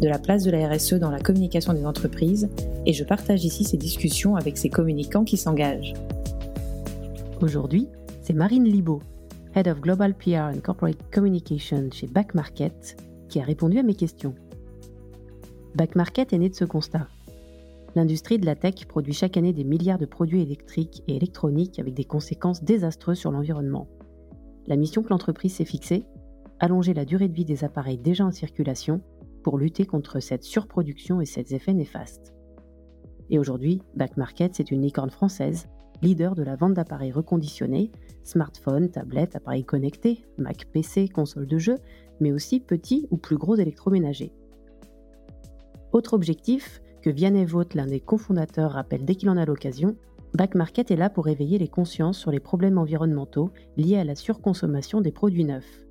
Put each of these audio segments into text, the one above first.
de la place de la RSE dans la communication des entreprises et je partage ici ces discussions avec ces communicants qui s'engagent. Aujourd'hui, c'est Marine Libaud, Head of Global PR and Corporate Communication chez Back Market, qui a répondu à mes questions. Back Market est né de ce constat. L'industrie de la tech produit chaque année des milliards de produits électriques et électroniques avec des conséquences désastreuses sur l'environnement. La mission que l'entreprise s'est fixée Allonger la durée de vie des appareils déjà en circulation pour lutter contre cette surproduction et ses effets néfastes. Et aujourd'hui, Back Market, c'est une licorne française leader de la vente d'appareils reconditionnés, smartphones, tablettes, appareils connectés, Mac PC, consoles de jeux, mais aussi petits ou plus gros électroménagers. Autre objectif, que Vianney Vaught, l'un des cofondateurs, rappelle dès qu'il en a l'occasion, Back Market est là pour éveiller les consciences sur les problèmes environnementaux liés à la surconsommation des produits neufs.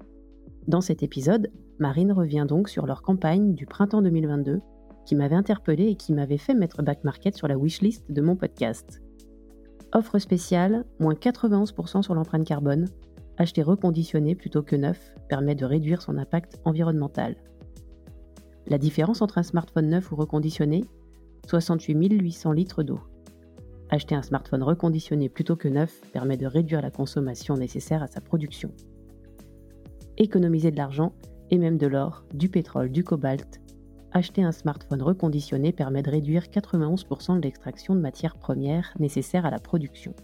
Dans cet épisode, Marine revient donc sur leur campagne du printemps 2022 qui m'avait interpellé et qui m'avait fait mettre Back Market sur la wishlist de mon podcast. Offre spéciale, moins 91% sur l'empreinte carbone. Acheter reconditionné plutôt que neuf permet de réduire son impact environnemental. La différence entre un smartphone neuf ou reconditionné 68 800 litres d'eau. Acheter un smartphone reconditionné plutôt que neuf permet de réduire la consommation nécessaire à sa production. Économiser de l'argent et même de l'or, du pétrole, du cobalt acheter un smartphone reconditionné permet de réduire 91% de l'extraction de matières premières nécessaires à la production.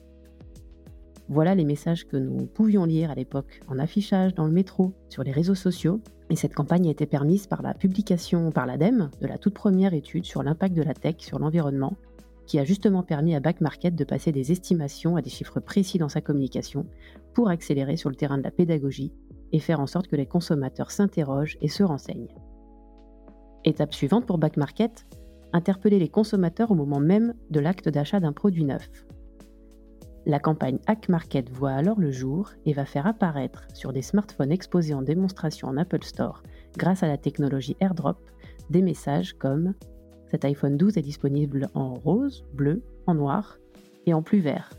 Voilà les messages que nous pouvions lire à l'époque en affichage dans le métro, sur les réseaux sociaux, et cette campagne a été permise par la publication par l'ADEME de la toute première étude sur l'impact de la tech sur l'environnement, qui a justement permis à Back Market de passer des estimations à des chiffres précis dans sa communication pour accélérer sur le terrain de la pédagogie et faire en sorte que les consommateurs s'interrogent et se renseignent. Étape suivante pour Back Market, interpeller les consommateurs au moment même de l'acte d'achat d'un produit neuf. La campagne Hack Market voit alors le jour et va faire apparaître sur des smartphones exposés en démonstration en Apple Store grâce à la technologie AirDrop des messages comme cet iPhone 12 est disponible en rose, bleu, en noir et en plus vert.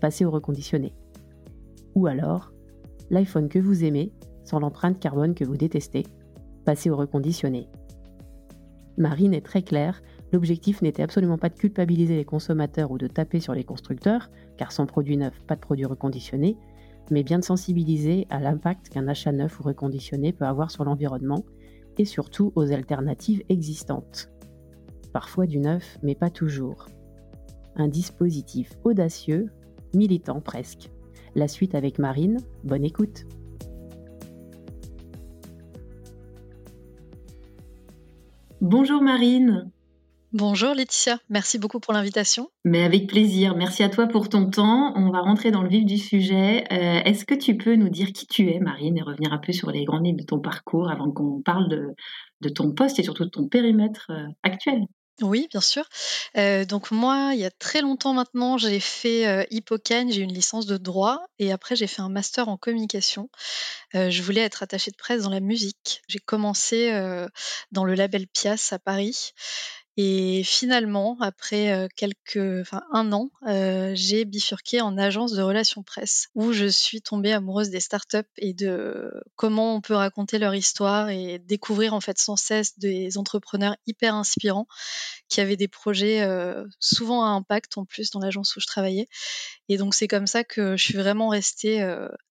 Passez au reconditionné. Ou alors, l'iPhone que vous aimez sans l'empreinte carbone que vous détestez. Passez au reconditionné. Marine est très claire, l'objectif n'était absolument pas de culpabiliser les consommateurs ou de taper sur les constructeurs, car sans produit neuf, pas de produit reconditionné, mais bien de sensibiliser à l'impact qu'un achat neuf ou reconditionné peut avoir sur l'environnement et surtout aux alternatives existantes. Parfois du neuf, mais pas toujours. Un dispositif audacieux, militant presque. La suite avec Marine, bonne écoute. Bonjour Marine. Bonjour Laetitia, merci beaucoup pour l'invitation. Mais avec plaisir, merci à toi pour ton temps. On va rentrer dans le vif du sujet. Euh, est-ce que tu peux nous dire qui tu es Marine et revenir un peu sur les grandes lignes de ton parcours avant qu'on parle de, ton poste et surtout de ton périmètre euh, actuel? Oui, bien sûr. Donc moi, il y a très longtemps maintenant, j'ai fait euh, j'ai une licence de droit et après j'ai fait un master en communication. Je voulais être attachée de presse dans la musique. J'ai commencé dans le label Pias à Paris et finalement, après quelques, enfin un an, j'ai bifurqué en agence de relations presse, où je suis tombée amoureuse des startups et de comment on peut raconter leur histoire et découvrir en fait sans cesse des entrepreneurs hyper inspirants qui avaient des projets souvent à impact en plus dans l'agence où je travaillais. Et donc c'est comme ça que je suis vraiment restée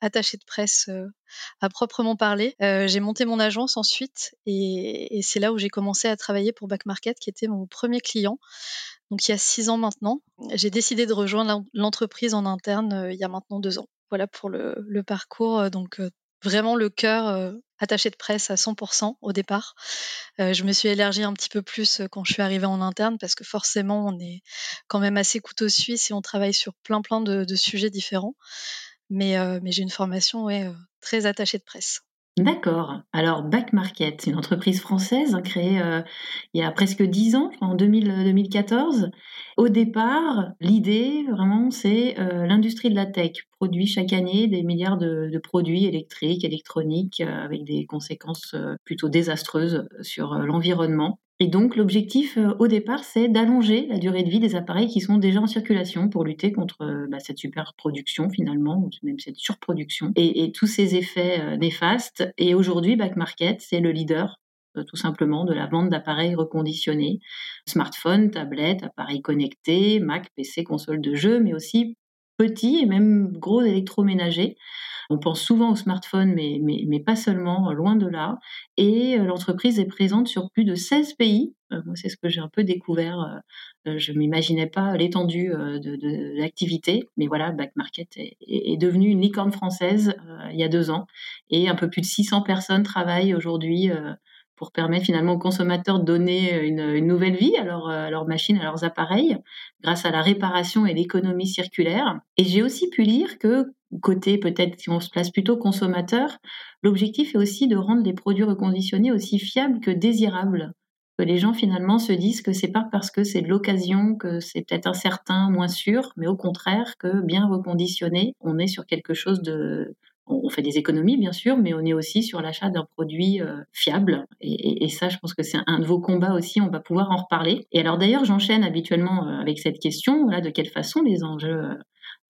attachée de presse à proprement parler. j'ai monté mon agence ensuite et, c'est là où j'ai commencé à travailler pour Back Market, qui était mon premier client. Donc il y a six ans maintenant, j'ai décidé de rejoindre l'entreprise en interne il y a maintenant deux ans. Voilà pour le, parcours. Donc vraiment le cœur attaché de presse à 100% au départ. je me suis élargie un petit peu plus quand je suis arrivée en interne parce que forcément on est quand même assez couteau suisse et on travaille sur plein plein de sujets différents. Mais, j'ai une formation très attachée de presse. D'accord. Alors Back Market, une entreprise française créée il y a presque dix ans, en 2014. Au départ, l'idée vraiment, c'est l'industrie de la tech produit chaque année des milliards de, produits électriques, électroniques, avec des conséquences plutôt désastreuses sur l'environnement. Et donc l'objectif au départ, c'est d'allonger la durée de vie des appareils qui sont déjà en circulation pour lutter contre bah, cette superproduction finalement, ou même cette surproduction, et, tous ces effets néfastes. Et aujourd'hui, Back Market, c'est le leader tout simplement de la vente d'appareils reconditionnés, smartphones, tablettes, appareils connectés, Mac, PC, console de jeu, mais aussi petits et même gros électroménagers. On pense souvent au smartphone, mais, mais, pas seulement, loin de là. Et euh, l'entreprise est présente sur plus de 16 pays. Euh, moi, c'est ce que j'ai un peu découvert. Euh, je ne m'imaginais pas l'étendue de, l'activité. Mais voilà, Back Market est, est, devenue une licorne française il y a deux ans. Et un peu plus de 600 personnes travaillent aujourd'hui pour permettre finalement aux consommateurs de donner euh, une, nouvelle vie à, leurs machines, à leurs appareils, grâce à la réparation et l'économie circulaire. Et j'ai aussi pu lire que, côté peut-être si on se place plutôt consommateur, l'objectif est aussi de rendre les produits reconditionnés aussi fiables que désirables. Que les gens finalement se disent que c'est pas parce que c'est de l'occasion que c'est peut-être incertain, moins sûr, mais au contraire que bien reconditionné, on est sur quelque chose de, on fait des économies, bien sûr, mais on est aussi sur l'achat d'un produit euh, fiable. Et, ça, je pense que c'est un de vos combats aussi. On va pouvoir en reparler. Et alors, d'ailleurs, j'enchaîne habituellement euh, avec cette question de quelle façon les enjeux euh,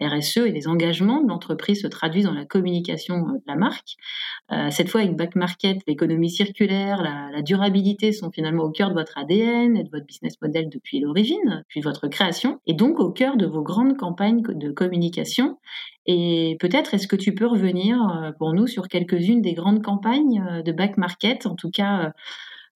RSE et les engagements de l'entreprise se traduisent dans la communication de la marque. cette fois, avec Back Market, l'économie circulaire, la, la, durabilité sont finalement au cœur de votre ADN et de votre business model depuis l'origine, puis votre création, et donc au cœur de vos grandes campagnes de communication. Et peut-être est-ce que tu peux revenir euh, pour nous sur quelques-unes des grandes campagnes euh, de back market En tout cas, euh,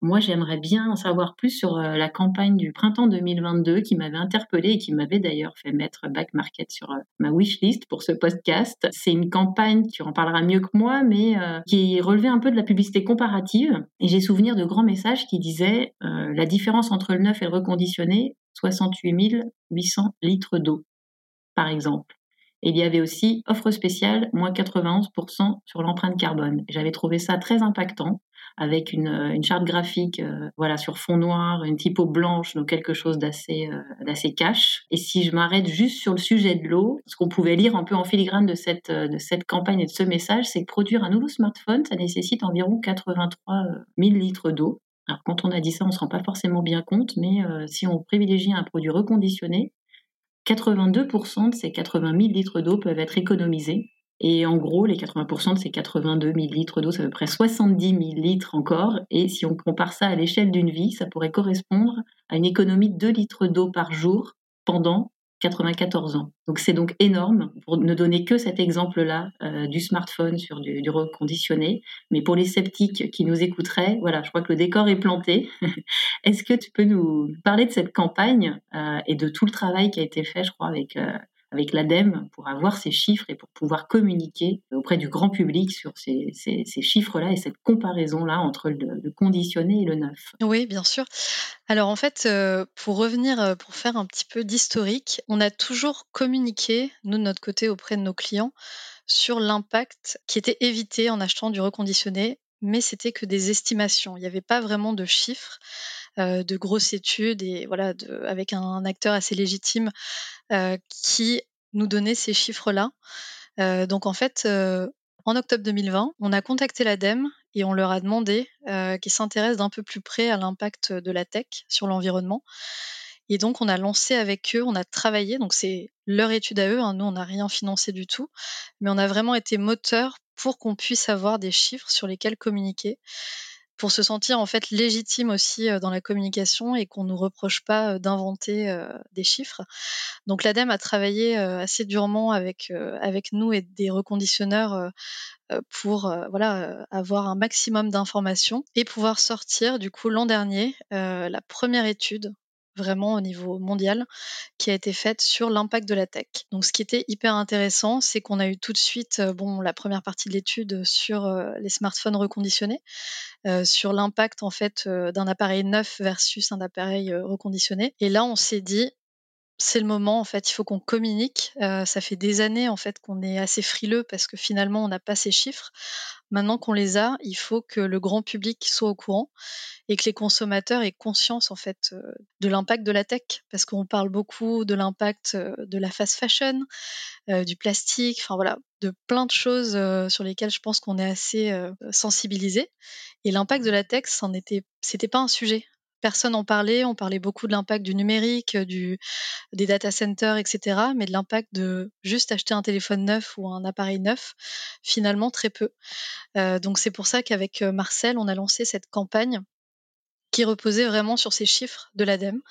moi j'aimerais bien en savoir plus sur la campagne du printemps 2022 qui m'avait interpellée et qui m'avait d'ailleurs fait mettre back market sur ma wish list pour ce podcast. C'est une campagne, tu en parleras mieux que moi, mais qui relevait un peu de la publicité comparative. Et j'ai souvenir de grands messages qui disaient la différence entre le neuf et le reconditionné, 68 800 litres d'eau, par exemple. Et il y avait aussi offre spéciale, moins 91% sur l'empreinte carbone. J'avais trouvé ça très impactant avec une, une charte graphique euh, voilà sur fond noir, une typo blanche, donc quelque chose d'assez euh, d'assez cash. Et si je m'arrête juste sur le sujet de l'eau, ce qu'on pouvait lire un peu en filigrane de cette euh, de cette campagne et de ce message, c'est que produire un nouveau smartphone, ça nécessite environ 83 000 litres d'eau. Alors quand on a dit ça, on se rend pas forcément bien compte, mais si on privilégie un produit reconditionné, 82% de ces 80 000 litres d'eau peuvent être économisés. Et en gros, les 80% de ces 82 000 litres d'eau, c'est à peu près 70 000 litres encore. Et si on compare ça à l'échelle d'une vie, ça pourrait correspondre à une économie de 2 litres d'eau par jour pendant 94 ans. Donc c'est donc énorme pour ne donner que cet exemple-là euh, du smartphone sur du, reconditionné. Mais pour les sceptiques qui nous écouteraient, voilà, je crois que le décor est planté. Est-ce que tu peux nous parler de cette campagne euh, et de tout le travail qui a été fait, je crois, avec euh, avec l'ADEME pour avoir ces chiffres et pour pouvoir communiquer auprès du grand public sur ces, chiffres-là et cette comparaison-là entre le, conditionné et le neuf. Oui, bien sûr. Alors en fait, euh, pour revenir, euh, pour faire un petit peu d'historique, on a toujours communiqué, nous de notre côté, auprès de nos clients, sur l'impact qui était évité en achetant du reconditionné, mais c'était que des estimations. Il n'y avait pas vraiment de chiffres. De grosses études et voilà, avec un, acteur assez légitime qui nous donnait ces chiffres-là. Donc en fait, en octobre 2020, on a contacté l'ADEME et on leur a demandé qu'ils s'intéressent d'un peu plus près à l'impact de la tech sur l'environnement. Et donc, on a lancé avec eux, on a travaillé, donc c'est leur étude à eux, hein, nous, on n'a rien financé du tout, mais on a vraiment été moteur pour qu'on puisse avoir des chiffres sur lesquels communiquer. pour se sentir en fait légitime aussi dans la communication et qu'on nous reproche pas d'inventer des chiffres. Donc l'ADEME a travaillé assez durement avec nous et des reconditionneurs pour avoir un maximum d'informations et pouvoir sortir du coup l'an dernier la première étude vraiment au niveau mondial qui a été faite sur l'impact de la tech. Donc ce qui était hyper intéressant, c'est qu'on a eu tout de suite bon la première partie de l'étude sur les smartphones reconditionnés, sur l'impact en fait d'un appareil neuf versus un appareil reconditionné. Et là on s'est dit c'est le moment en fait, il faut qu'on communique. ça fait des années en fait qu'on est assez frileux parce que finalement on n'a pas ces chiffres. Maintenant qu'on les a, il faut que le grand public soit au courant et que les consommateurs aient conscience en fait euh, de l'impact de la tech, parce qu'on parle beaucoup de l'impact euh, de la fast fashion, euh, du plastique, enfin voilà, de plein de choses sur lesquelles je pense qu'on est assez sensibilisé. Et l'impact de la tech, c'était pas un sujet. Personne n'en parlait. On parlait beaucoup de l'impact du numérique, du, des data centers, etc. Mais de l'impact de juste acheter un téléphone neuf ou un appareil neuf, finalement très peu. donc c'est pour ça qu'avec Marcel, on a lancé cette campagne qui reposait vraiment sur ces chiffres de l'ADEME,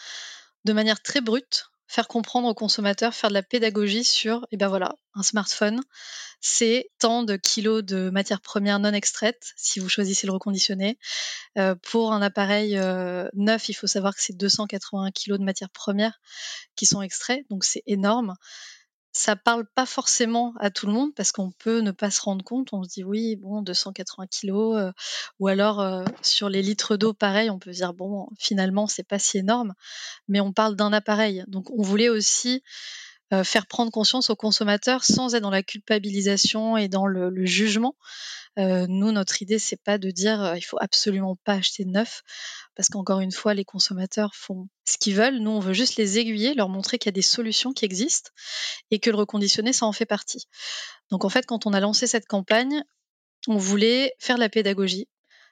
de manière très brute, faire comprendre aux consommateurs, faire de la pédagogie sur, eh ben voilà, un smartphone, c'est tant de kilos de matières premières non extraites, si vous choisissez le reconditionner. Euh, pour un appareil euh, neuf, il faut savoir que c'est 280 kilos de matières premières qui sont extraits, donc c'est énorme ça parle pas forcément à tout le monde parce qu'on peut ne pas se rendre compte. On se dit oui, bon, 280 kilos, euh, ou alors euh, sur les litres d'eau, pareil, on peut dire bon, finalement, c'est pas si énorme, mais on parle d'un appareil. Donc, on voulait aussi faire prendre conscience aux consommateurs sans être dans la culpabilisation et dans le, jugement. nous, notre idée, c'est pas de dire il faut absolument pas acheter de neuf, parce qu'encore une fois, les consommateurs font ce qu'ils veulent. Nous, on veut juste les aiguiller, leur montrer qu'il y a des solutions qui existent et que le reconditionné, ça en fait partie. Donc en fait, quand on a lancé cette campagne, on voulait faire de la pédagogie,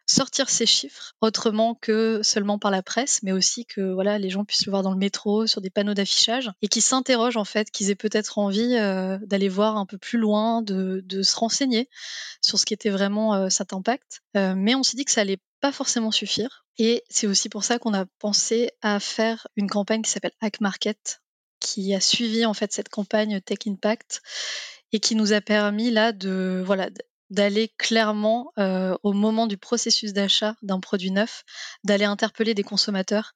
sortir ces chiffres autrement que seulement par la presse, mais aussi que voilà les gens puissent le voir dans le métro, sur des panneaux d'affichage, et qui s'interrogent en fait, qu'ils aient peut-être envie euh, d'aller voir un peu plus loin, de, se renseigner sur ce qui était vraiment euh, cet impact. Euh, mais on s'est dit que ça allait pas forcément suffire, et c'est aussi pour ça qu'on a pensé à faire une campagne qui s'appelle Hack Market, qui a suivi en fait cette campagne Tech Impact et qui nous a permis là de voilà d'aller clairement euh, au moment du processus d'achat d'un produit neuf, d'aller interpeller des consommateurs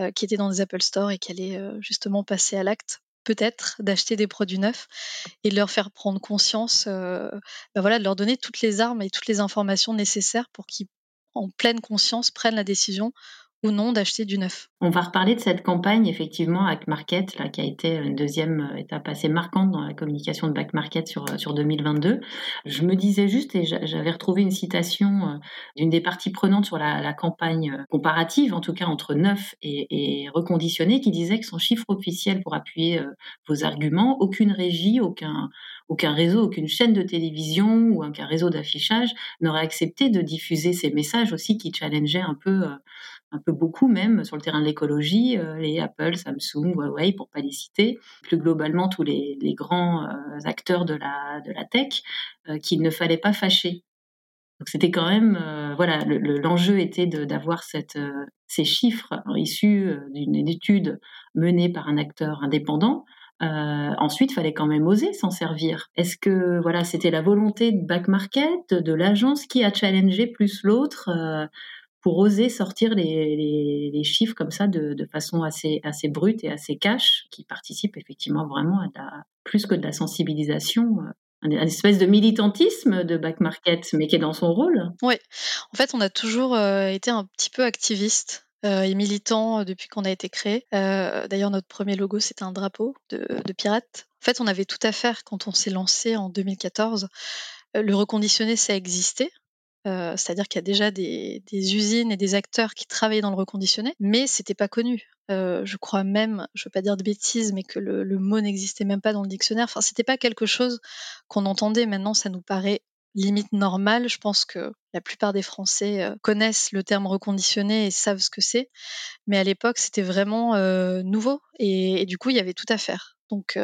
euh, qui étaient dans des Apple Store et qui allaient euh, justement passer à l'acte peut-être d'acheter des produits neufs et de leur faire prendre conscience, bah voilà, de leur donner toutes les armes et toutes les informations nécessaires pour qu'ils, en pleine conscience, prennent la décision ou non d'acheter du neuf. On va reparler de cette campagne effectivement Back Market, là, qui a été une deuxième euh, étape assez marquante dans la communication de Back Market sur, euh, sur 2022. Je me disais juste, et j'avais retrouvé une citation euh, d'une des parties prenantes sur la, campagne comparative, en tout cas entre neuf et, et, reconditionné, qui disait que son chiffre officiel pour appuyer vos arguments, aucune régie, aucun, aucun réseau, aucune chaîne de télévision ou aucun réseau d'affichage n'aurait accepté de diffuser ces messages aussi qui challengeaient un peu un peu beaucoup même sur le terrain de l'écologie, euh, les Apple, Samsung, Huawei, pour pas les citer, plus globalement tous les, grands euh, acteurs de la, de la tech, euh, qu'il ne fallait pas fâcher. Donc c'était quand même, voilà, l'enjeu était d'avoir cette, ces chiffres issus d'une étude menée par un acteur indépendant. ensuite, il fallait quand même oser s'en servir. Est-ce que voilà, c'était la volonté de Back Market, de l'agence qui a challengé plus l'autre pour oser sortir les, chiffres comme ça de, façon assez, brute et assez cash, qui participent effectivement vraiment à plus que de la sensibilisation, euh, une espèce de militantisme de back market, mais qui est dans son rôle. Oui, en fait, on a toujours euh, été un petit peu activiste euh, et militant depuis qu'on a été créé. D'ailleurs, notre premier logo, c'était un drapeau de, de pirate. En fait, on avait tout à faire quand on s'est lancé en 2014. Le reconditionné, ça existait. C'est-à-dire qu'il y a déjà des, usines et des acteurs qui travaillaient dans le reconditionné, mais c'était pas connu. Je crois même, je veux pas dire de bêtises, mais que le, mot n'existait même pas dans le dictionnaire. Enfin, c'était pas quelque chose qu'on entendait. Maintenant, ça nous paraît limite normal. Je pense que la plupart des Français connaissent le terme reconditionné et savent ce que c'est. Mais à l'époque, c'était vraiment nouveau et, du coup, il y avait tout à faire. Donc,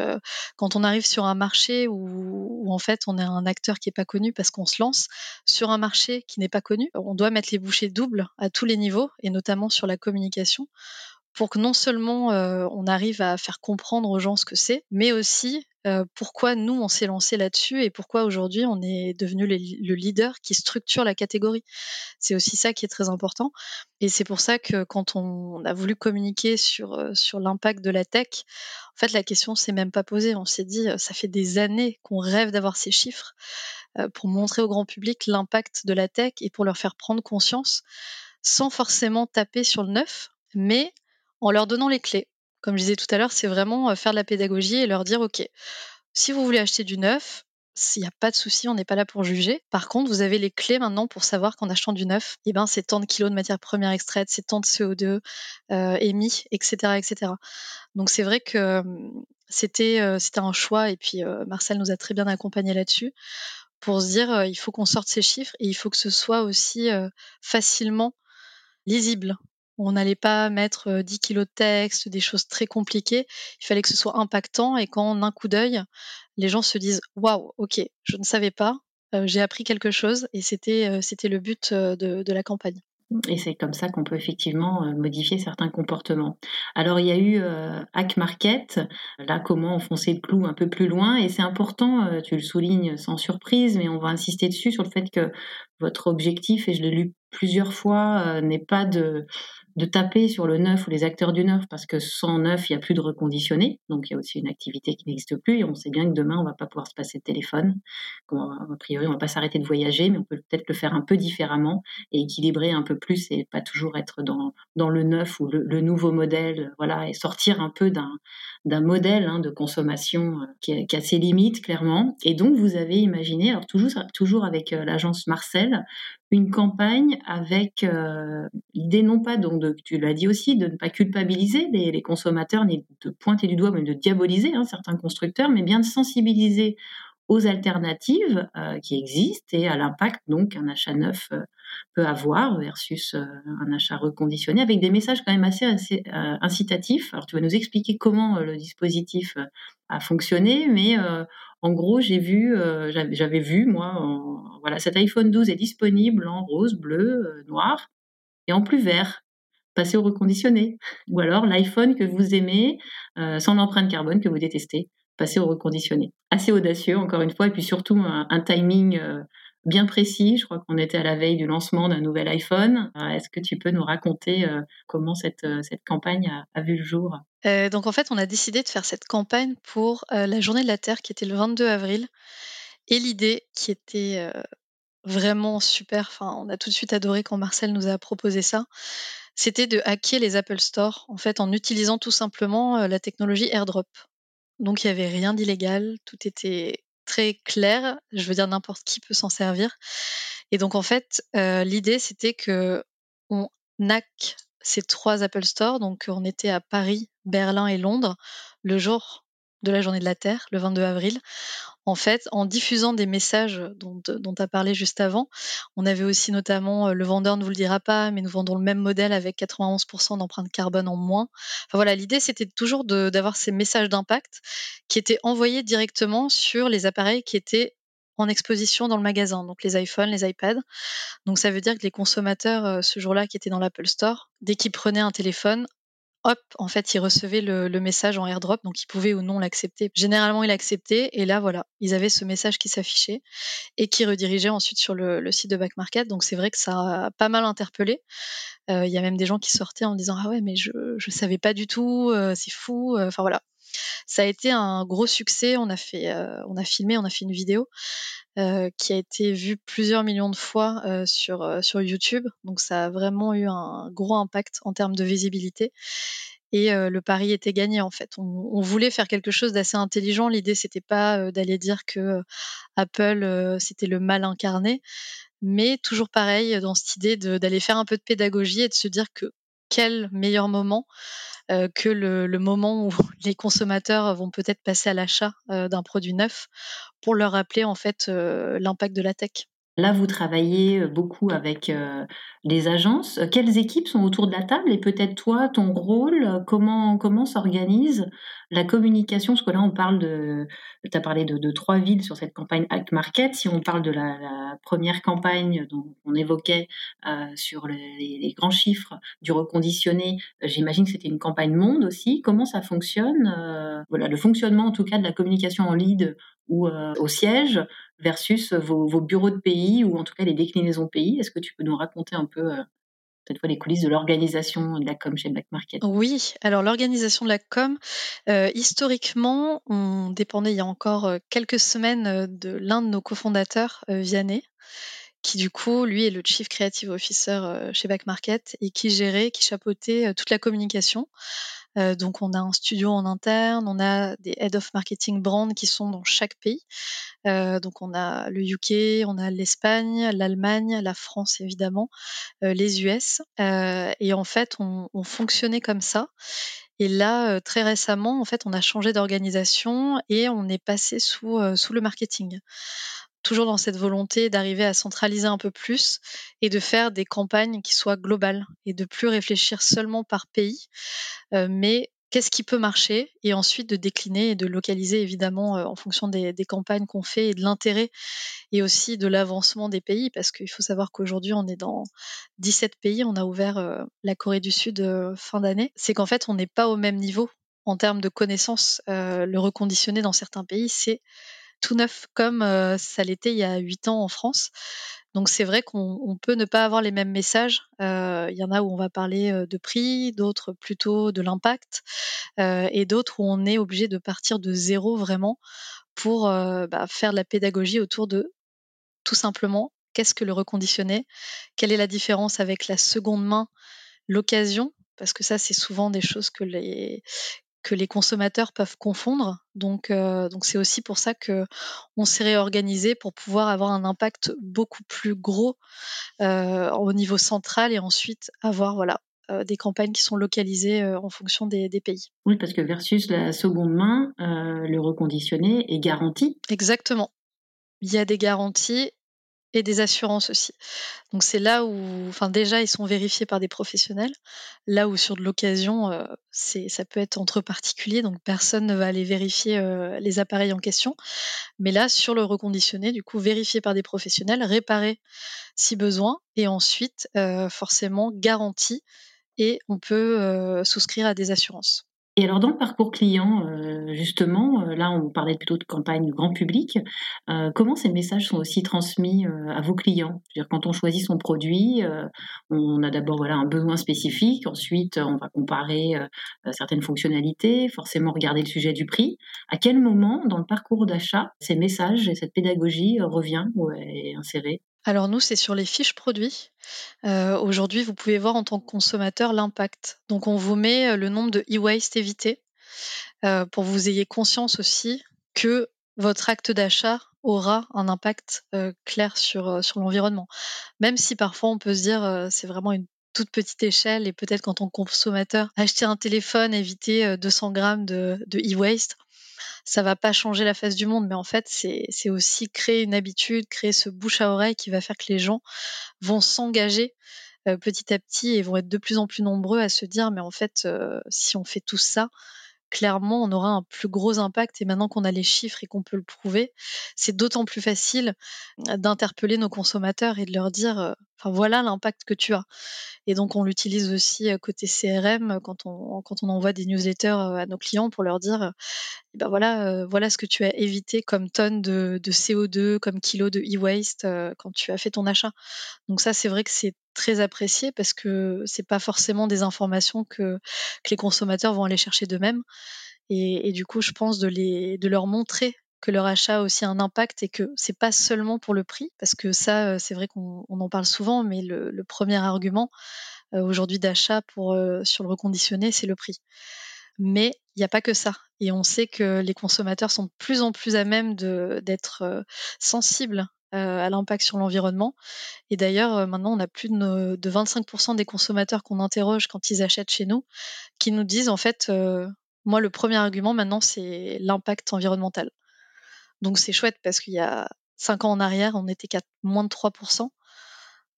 quand on arrive sur un marché où, en fait on est un acteur qui est pas connu parce qu'on se lance sur un marché qui n'est pas connu, on doit mettre les bouchées doubles à tous les niveaux et notamment sur la communication pour que non seulement on arrive à faire comprendre aux gens ce que c'est, mais aussi pourquoi nous on s'est lancé là-dessus et pourquoi aujourd'hui on est devenu le leader qui structure la catégorie. C'est aussi ça qui est très important. Et c'est pour ça que quand on a voulu communiquer sur, sur l'impact de la tech, en fait la question s'est même pas posée. On s'est dit, ça fait des années qu'on rêve d'avoir ces chiffres pour montrer au grand public l'impact de la tech et pour leur faire prendre conscience sans forcément taper sur le neuf, mais en leur donnant les clés. Comme je disais tout à l'heure, c'est vraiment euh, faire de la pédagogie et leur dire, OK, si vous voulez acheter du neuf, s'il n'y a pas de souci, on n'est pas là pour juger. Par contre, vous avez les clés maintenant pour savoir qu'en achetant du neuf, eh ben, c'est tant de kilos de matière première extraite, c'est tant de CO2 euh, émis, etc., etc. Donc c'est vrai que euh, c'était un choix et puis Marcel nous a très bien accompagnés là-dessus pour se dire il faut qu'on sorte ces chiffres et il faut que ce soit aussi facilement lisible on n'allait pas mettre 10 kilos de texte, des choses très compliquées. Il fallait que ce soit impactant et qu'en un coup d'œil, les gens se disent waouh, ok, je ne savais pas, j'ai appris quelque chose et c'était c'était le but de, la campagne. Et c'est comme ça qu'on peut effectivement modifier certains comportements. Alors il y a eu Hack Market, là comment enfoncer le clou un peu plus loin, et c'est important, tu le soulignes sans surprise, mais on va insister dessus sur le fait que votre objectif, et je l'ai lu plusieurs fois, n'est pas de de taper sur le neuf ou les acteurs du neuf, parce que sans neuf, il n'y a plus de reconditionné, donc il y a aussi une activité qui n'existe plus, et on sait bien que demain, on va pas pouvoir se passer de téléphone. A priori, on va pas s'arrêter de voyager, mais on peut peut-être le faire un peu différemment et équilibrer un peu plus et pas toujours être dans, dans le neuf ou le, nouveau modèle, voilà, et sortir un peu d'un d'un modèle hein, de consommation euh, qui, a ses limites, clairement. Et donc, vous avez imaginé, alors toujours, toujours avec euh, l'agence Marcel, une campagne avec euh, l'idée non pas, donc tu l'as dit aussi, de ne pas culpabiliser les, consommateurs, ni de pointer du doigt, mais de diaboliser hein, certains constructeurs, mais bien de sensibiliser aux alternatives qui existent et à l'impact donc qu'un achat neuf peut avoir versus un achat reconditionné avec des messages quand même assez, assez incitatifs. Alors tu vas nous expliquer comment le dispositif a fonctionné, mais en gros, j'ai vu, euh, j'avais vu moi, voilà, cet iPhone 12 est disponible en rose, bleu, euh, noir et en plus vert. Passez au reconditionné. Ou alors l'iPhone que vous aimez, euh, sans l'empreinte carbone que vous détestez, passez au reconditionné. Assez audacieux, encore une fois, et puis surtout un timing bien précis. Je crois qu'on était à la veille du lancement d'un nouvel iPhone. Euh, est-ce que tu peux nous raconter euh, comment cette, euh, campagne a, vu le jour? Donc en fait, on a décidé de faire cette campagne pour la Journée de la Terre qui était le 22 avril. Et l'idée qui était vraiment super, enfin on a tout de suite adoré quand Marcel nous a proposé ça, c'était de hacker les Apple Store en fait en utilisant tout simplement la technologie AirDrop. Donc il n'y avait rien d'illégal, tout était très clair. Je veux dire, n'importe qui peut s'en servir. Et donc, en fait, euh, l'idée, c'était que on ces trois Apple Store. Donc, on était à Paris, Berlin et Londres le jour de la journée de la Terre, le 22 avril. En fait, en diffusant des messages dont tu as parlé juste avant, on avait aussi notamment euh, le vendeur ne vous le dira pas, mais nous vendons le même modèle avec 91% d'empreinte carbone en moins. Enfin voilà, l'idée c'était toujours d'avoir ces messages d'impact qui étaient envoyés directement sur les appareils qui étaient en exposition dans le magasin, donc les iPhones, les iPads. Donc ça veut dire que les consommateurs euh, ce jour-là qui étaient dans l'Apple Store, dès qu'ils prenaient un téléphone, hop, en fait, il recevait le, message en airdrop, donc il pouvait ou non l'accepter. Généralement, il acceptait, et là, voilà, ils avaient ce message qui s'affichait et qui redirigeait ensuite sur le, site de Back Market. Donc c'est vrai que ça a pas mal interpellé. Euh, il y a même des gens qui sortaient en disant ah ouais, mais je je savais pas du tout, euh, c'est fou. Enfin voilà, ça a été un gros succès. On a fait, euh, on a filmé, on a fait une vidéo euh, qui a été vue plusieurs millions de fois euh, sur, sur YouTube. Donc ça a vraiment eu un gros impact en termes de visibilité. Et le pari était gagné en fait. On, voulait faire quelque chose d'assez intelligent. L'idée c'était pas d'aller dire que Apple c'était le mal incarné, mais toujours pareil dans cette idée d'aller faire un peu de pédagogie et de se dire que quel meilleur moment que le, moment où les consommateurs vont peut-être passer à l'achat d'un produit neuf pour leur rappeler en fait l'impact de la tech? Là, vous travaillez beaucoup avec les agences. Quelles équipes sont autour de la table et peut-être toi, ton rôle, comment, comment s'organise la communication? Parce que là, on parle de, tu as parlé de, trois villes sur cette campagne Act Market. Si on parle de la, première campagne dont on évoquait sur les, grands chiffres du reconditionné, j'imagine que c'était une campagne monde aussi. Comment ça fonctionne Voilà, le fonctionnement en tout cas de la communication en lead ou au siège versus vos, bureaux de pays ou en tout cas les déclinaisons pays. Est-ce que tu peux nous raconter un peu cette fois les coulisses de l'organisation de la com chez Black Market? Oui, alors l'organisation de la com, historiquement, on dépendait il y a encore quelques semaines de l'un de nos cofondateurs, Vianney, qui du coup, lui est le Chief Creative Officer chez Back Market et qui gérait, qui chapeautait toute la communication. Donc on a un studio en interne, on a des Head of Marketing Brand qui sont dans chaque pays. donc on a le UK, on a l'Espagne, l'Allemagne, la France évidemment, les US. et en fait, on, on, fonctionnait comme ça. Et là, très récemment, en fait, on a changé d'organisation et on est passé sous le marketing toujours dans cette volonté d'arriver à centraliser un peu plus et de faire des campagnes qui soient globales et de plus réfléchir seulement par pays, euh, mais qu'est-ce qui peut marcher et ensuite de décliner et de localiser évidemment euh, en fonction des, campagnes qu'on fait et de l'intérêt et aussi de l'avancement des pays parce qu'il faut savoir qu'aujourd'hui on est dans 17 pays, on a ouvert euh, la Corée du Sud fin d'année, c'est qu'en fait on n'est pas au même niveau en termes de connaissances. le reconditionner dans certains pays, c'est tout neuf comme ça l'était il y a huit ans en France. Donc c'est vrai qu'on peut ne pas avoir les mêmes messages. Il y en a où on va parler de prix, d'autres plutôt de l'impact, et d'autres où on est obligé de partir de zéro vraiment pour bah, faire de la pédagogie autour de tout simplement qu'est-ce que le reconditionné, quelle est la différence avec la seconde main, l'occasion, parce que ça c'est souvent des choses que les que les consommateurs peuvent confondre. Donc, euh, donc c'est aussi pour ça que on s'est réorganisé pour pouvoir avoir un impact beaucoup plus gros euh, au niveau central et ensuite avoir voilà euh, des campagnes qui sont localisées en fonction des, des, pays. Oui, parce que versus la seconde main, le reconditionné est garanti. Exactement. Il y a des garanties des assurances aussi. Donc c'est là où, enfin déjà ils sont vérifiés par des professionnels, là où sur de l'occasion, euh, ça peut être entre particuliers, donc personne ne va aller vérifier euh, les appareils en question. Mais là sur le reconditionné, du coup vérifié par des professionnels, réparé si besoin, et ensuite euh, forcément garanti et on peut souscrire à des assurances. Et alors dans le parcours client, euh, justement, euh, là on parlait plutôt de campagne grand public, euh, comment ces messages sont aussi transmis à vos clients? Dire quand on choisit son produit, on a d'abord voilà un besoin spécifique, ensuite on va comparer certaines fonctionnalités, forcément regarder le sujet du prix. À quel moment dans le parcours d'achat ces messages et cette pédagogie revient ou est insérée? Alors nous, c'est sur les fiches produits. Euh, aujourd'hui, vous pouvez voir en tant que consommateur l'impact. Donc on vous met euh, le nombre de e-waste évité euh, pour vous ayez conscience aussi que votre acte d'achat aura un impact clair sur, l'environnement. Même si parfois on peut se dire c'est vraiment une toute petite échelle et peut-être tant que consommateur, acheter un téléphone, éviter 200 grammes de e-waste, ça va pas changer la face du monde, mais en fait, c'est aussi créer une habitude, créer ce bouche à oreille qui va faire que les gens vont s'engager euh, petit à petit et vont être de plus en plus nombreux à se dire, mais en fait, euh, si on fait tout ça, clairement, on aura un plus gros impact. Et maintenant qu'on a les chiffres et qu'on peut le prouver, c'est d'autant plus facile euh, d'interpeller nos consommateurs et de leur dire, voilà l'impact que tu as. Et donc on l'utilise aussi côté CRM quand on envoie des newsletters à nos clients pour leur dire eh ben voilà ce que tu as évité comme tonne de, de CO2 comme kilo de e-waste quand tu as fait ton achat. Donc ça c'est vrai que c'est très apprécié parce que c'est pas forcément des informations que, les consommateurs vont aller chercher d'eux-mêmes. Et, du coup, je pense de leur montrer que leur achat a aussi un impact et que c'est pas seulement pour le prix, parce que ça, euh, c'est vrai qu'on en parle souvent, mais le, premier argument euh, aujourd'hui d'achat euh, sur le reconditionné, c'est le prix. Mais il n'y a pas que ça. Et on sait que les consommateurs sont de plus en plus à même d'être sensibles à l'impact sur l'environnement. Et d'ailleurs, maintenant, on a plus de 25% des consommateurs qu'on interroge quand ils achètent chez nous qui nous disent, en fait, moi, le premier argument maintenant, c'est l'impact environnemental. Donc c'est chouette parce qu'il y a cinq ans en arrière, on était qu'à moins de 3%.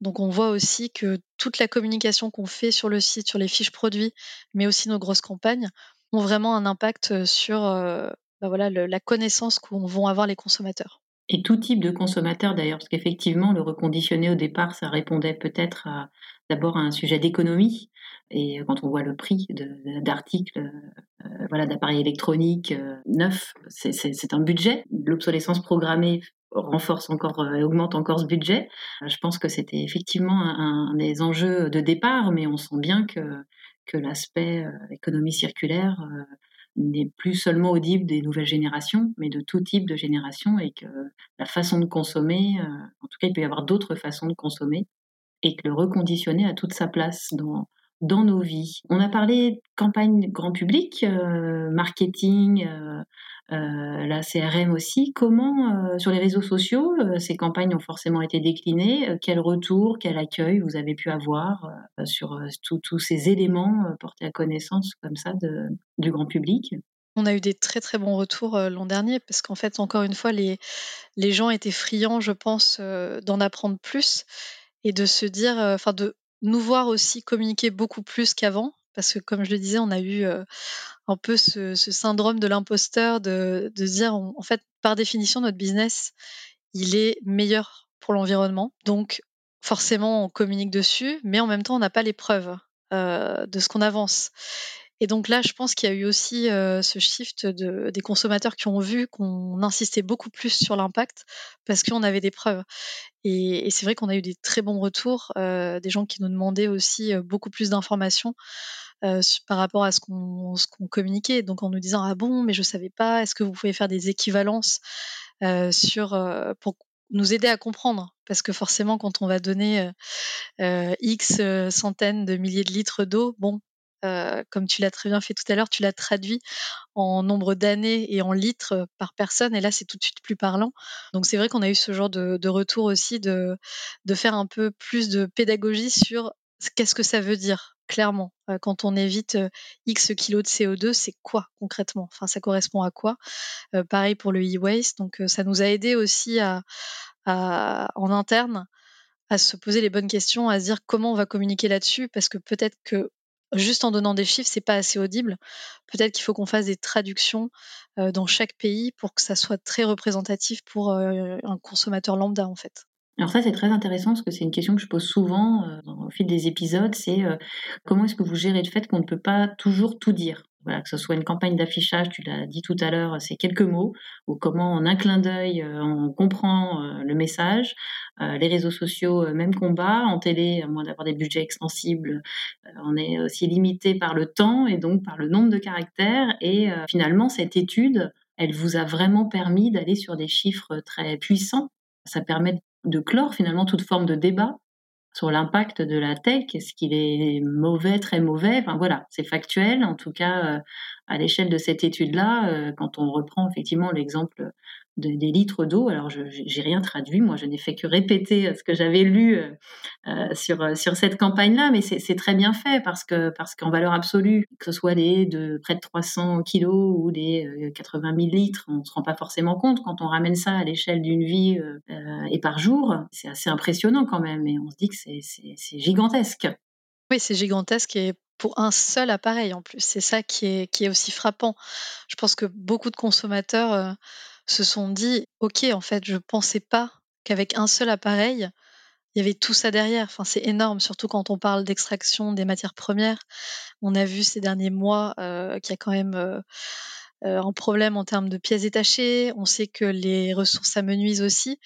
Donc on voit aussi que toute la communication qu'on fait sur le site, sur les fiches produits, mais aussi nos grosses campagnes, ont vraiment un impact sur bah voilà, la connaissance qu'ont vont avoir les consommateurs. Et tout type de consommateur d'ailleurs, parce qu'effectivement, le reconditionné au départ, ça répondait peut-être d'abord à un sujet d'économie. Et quand on voit le prix d'articles, euh, voilà, d'appareils électroniques euh, neufs, c'est un budget. L'obsolescence programmée renforce encore et euh, augmente encore ce budget. Je pense que c'était effectivement un, des enjeux de départ, mais on sent bien que, que l'aspect économie circulaire n'est plus seulement audible des nouvelles générations, mais de tout type de génération et que la façon de consommer, en tout cas, il peut y avoir d'autres façons de consommer et que le reconditionner a toute sa place dans, dans nos vies. On a parlé campagne grand public, euh, marketing, euh, euh, la CRM aussi. Comment, sur les réseaux sociaux, ces campagnes ont forcément été déclinées Quel retour, quel accueil vous avez pu avoir sur tous ces éléments portés à connaissance comme ça de, du grand public? On a eu des très très bons retours l'an dernier parce qu'en fait, encore une fois, les, les gens étaient friands, je pense, d'en apprendre plus et de se dire, enfin, de nous voir aussi communiquer beaucoup plus qu'avant, parce que comme je le disais, on a eu un peu ce, syndrome de l'imposteur de, dire, en fait, par définition, notre business, il est meilleur pour l'environnement. Donc, forcément, on communique dessus, mais en même temps, on n'a pas les preuves de ce qu'on avance. Et donc là, je pense qu'il y a eu aussi ce shift de, des consommateurs qui ont vu qu'on insistait beaucoup plus sur l'impact parce qu'on avait des preuves. Et, c'est vrai qu'on a eu des très bons retours, des gens qui nous demandaient aussi beaucoup plus d'informations par rapport à ce qu'on communiquait. Donc en nous disant ah bon, mais je savais pas. Est-ce que vous pouvez faire des équivalences sur pour nous aider à comprendre? Parce que forcément quand on va donner X centaines de milliers de litres d'eau, bon, euh, comme tu l'as très bien fait tout à l'heure, tu l'as traduit en nombre d'années et en litres par personne, et là c'est tout de suite plus parlant. Donc c'est vrai qu'on a eu ce genre de, retour aussi de, faire un peu plus de pédagogie sur qu'est-ce que ça veut dire clairement euh, quand on évite euh, X kilos de CO2, c'est quoi concrètement? Enfin, ça correspond à quoi? Pareil pour le e-waste. Donc ça nous a aidé aussi en interne à se poser les bonnes questions, à se dire comment on va communiquer là-dessus, parce que peut-être que juste en donnant des chiffres, c'est pas assez audible. Peut-être qu'il faut qu'on fasse des traductions dans chaque pays pour que ça soit très représentatif pour un consommateur lambda en fait. Alors ça c'est très intéressant parce que c'est une question que je pose souvent au fil des épisodes, c'est comment est-ce que vous gérez le fait qu'on ne peut pas toujours tout dire? Voilà, que ce soit une campagne d'affichage, tu l'as dit tout à l'heure, c'est quelques mots, ou comment en un clin d'œil euh, on comprend euh, le message. Euh, les réseaux sociaux, même combat. En télé, à moins d'avoir des budgets extensibles, on est aussi limité par le temps et donc par le nombre de caractères. Et finalement, cette étude, elle vous a vraiment permis d'aller sur des chiffres très puissants. Ça permet de clore finalement toute forme de débat sur l'impact de la tech. Est-ce qu'il est mauvais, très mauvais? Enfin voilà, c'est factuel. En tout cas, euh, à l'échelle de cette étude-là, euh, quand on reprend effectivement l'exemple des litres d'eau. Alors, je n'ai rien traduit, moi, je n'ai fait que répéter euh, ce que j'avais lu euh, euh, sur, sur cette campagne-là, mais c'est très bien fait parce que parce qu'en valeur absolue, que ce soit les de près de 300 kilos ou des 80 000 litres, on ne se rend pas forcément compte quand on ramène ça à l'échelle d'une vie et par jour. C'est assez impressionnant quand même, et on se dit que c'est gigantesque. Oui, c'est gigantesque et pour un seul appareil en plus. C'est ça qui est, qui est aussi frappant. Je pense que beaucoup de consommateurs se sont dit ok en fait je pensais pas qu'avec un seul appareil il y avait tout ça derrière. Enfin, c'est énorme, surtout quand on parle d'extraction des matières premières. On a vu ces derniers mois euh, qu'il y a quand même euh, euh, un problème en termes de pièces détachées. On sait que les ressources s'amenuisent aussi.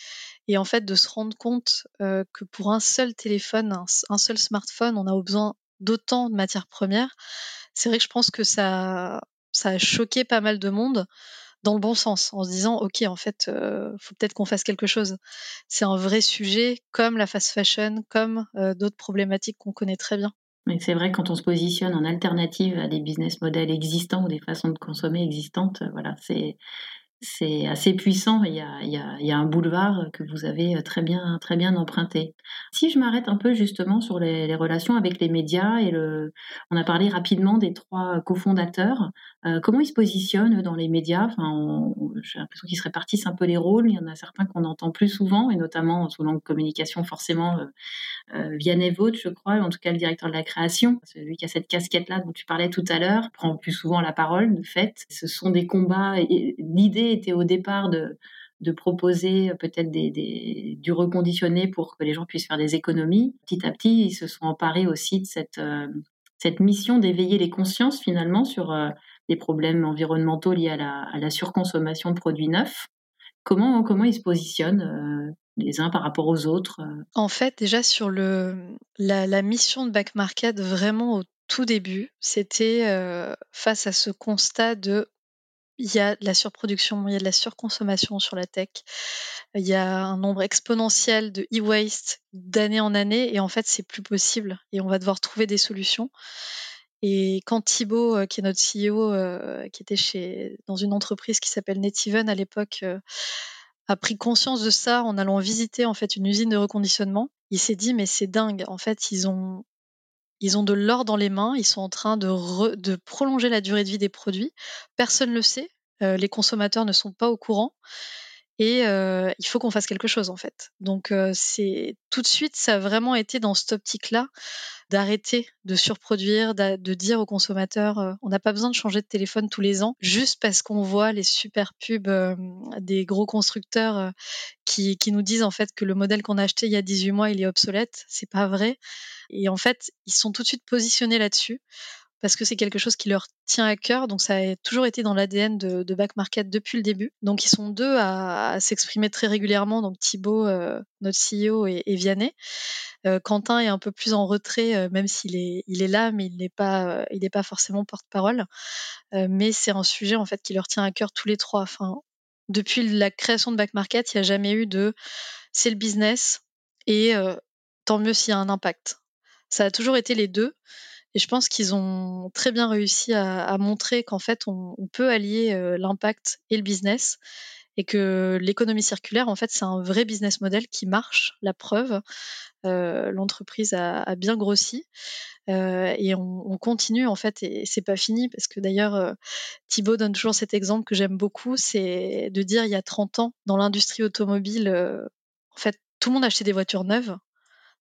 Et en fait, de se rendre compte que pour un seul téléphone, un, seul smartphone, on a besoin d'autant de matières premières. C'est vrai que je pense que ça, ça a choqué pas mal de monde dans le bon sens, en se disant ok en fait, euh, faut peut-être qu'on fasse quelque chose. C'est un vrai sujet, comme la fast fashion, comme euh, d'autres problématiques qu'on connaît très bien. Mais c'est vrai quand on se positionne en alternative à des business models existants ou des façons de consommer existantes, voilà, c'est c'est assez puissant. Il y, a, un boulevard que vous avez très bien, très bien emprunté. Si je m'arrête un peu justement sur les, relations avec les médias et on a parlé rapidement des trois cofondateurs. Euh, comment ils se positionnent dans les médias? Enfin, j'ai l'impression qu'ils se répartissent un peu les rôles. Il y en a certains qu'on entend plus souvent, et notamment sous l'angle communication, forcément euh, euh, Vianney je crois, en tout cas le directeur de la création, celui qui a cette casquette-là dont tu parlais tout à l'heure, prend plus souvent la parole. De fait, ce sont des combats. L'idée était au départ de, proposer peut-être des, des, du reconditionné pour que les gens puissent faire des économies. Petit à petit, ils se sont emparés aussi de cette, euh, mission d'éveiller les consciences finalement sur euh, les problèmes environnementaux liés à la, surconsommation de produits neufs. Comment, comment ils se positionnent euh, les uns par rapport aux autres En fait, déjà sur la, la mission de Back Market, vraiment au tout début, c'était face à ce constat de il y a de la surproduction, il y a de la surconsommation sur la tech. Il y a un nombre exponentiel de e-waste d'année en année et en fait, c'est plus possible et on va devoir trouver des solutions. Et quand Thibaut, euh, qui est notre CEO, euh, qui était chez, dans une entreprise qui s'appelle Netiven à l'époque, euh, a pris conscience de ça en allant visiter en fait une usine de reconditionnement, il s'est dit mais c'est dingue. En fait, ils ont ils ont de l'or dans les mains, ils sont en train de, prolonger la durée de vie des produits. Personne ne le sait, euh, les consommateurs ne sont pas au courant et il faut qu'on fasse quelque chose en fait. Donc tout de suite, ça a vraiment été dans cette optique-là d'arrêter de surproduire, de dire aux consommateurs, on n'a pas besoin de changer de téléphone tous les ans, juste parce qu'on voit les super pubs des gros constructeurs qui, qui, nous disent en fait que le modèle qu'on a acheté il y a 18 mois, il est obsolète. C'est pas vrai. Et en fait, ils sont tout de suite positionnés là-dessus parce que c'est quelque chose qui leur tient à cœur. Donc ça a toujours été dans l'ADN de, Back Market depuis le début. Donc ils sont deux à, s'exprimer très régulièrement. Donc Thibaut, euh, notre CEO, et, et Vianney. Euh, Quentin est un peu plus en retrait, euh, même s'il est, il est là, mais il n'est pas, il n'est pas forcément porte-parole. Mais c'est un sujet en fait qui leur tient à cœur tous les trois. Depuis la création de Back Market, il n'y a jamais eu de c'est le business et tant mieux s'il y a un impact. Ça a toujours été les deux. Et je pense qu'ils ont très bien réussi à, montrer qu'en fait, on, peut allier euh, l'impact et le business et que l'économie circulaire, en fait, c'est un vrai business model qui marche. La preuve, euh, l'entreprise a, bien grossi euh, et on, on, continue en fait. Et c'est pas fini parce que d'ailleurs, euh, Thibaut donne toujours cet exemple que j'aime beaucoup, c'est de dire il y a 30 ans dans l'industrie automobile, en fait, tout le monde achetait des voitures neuves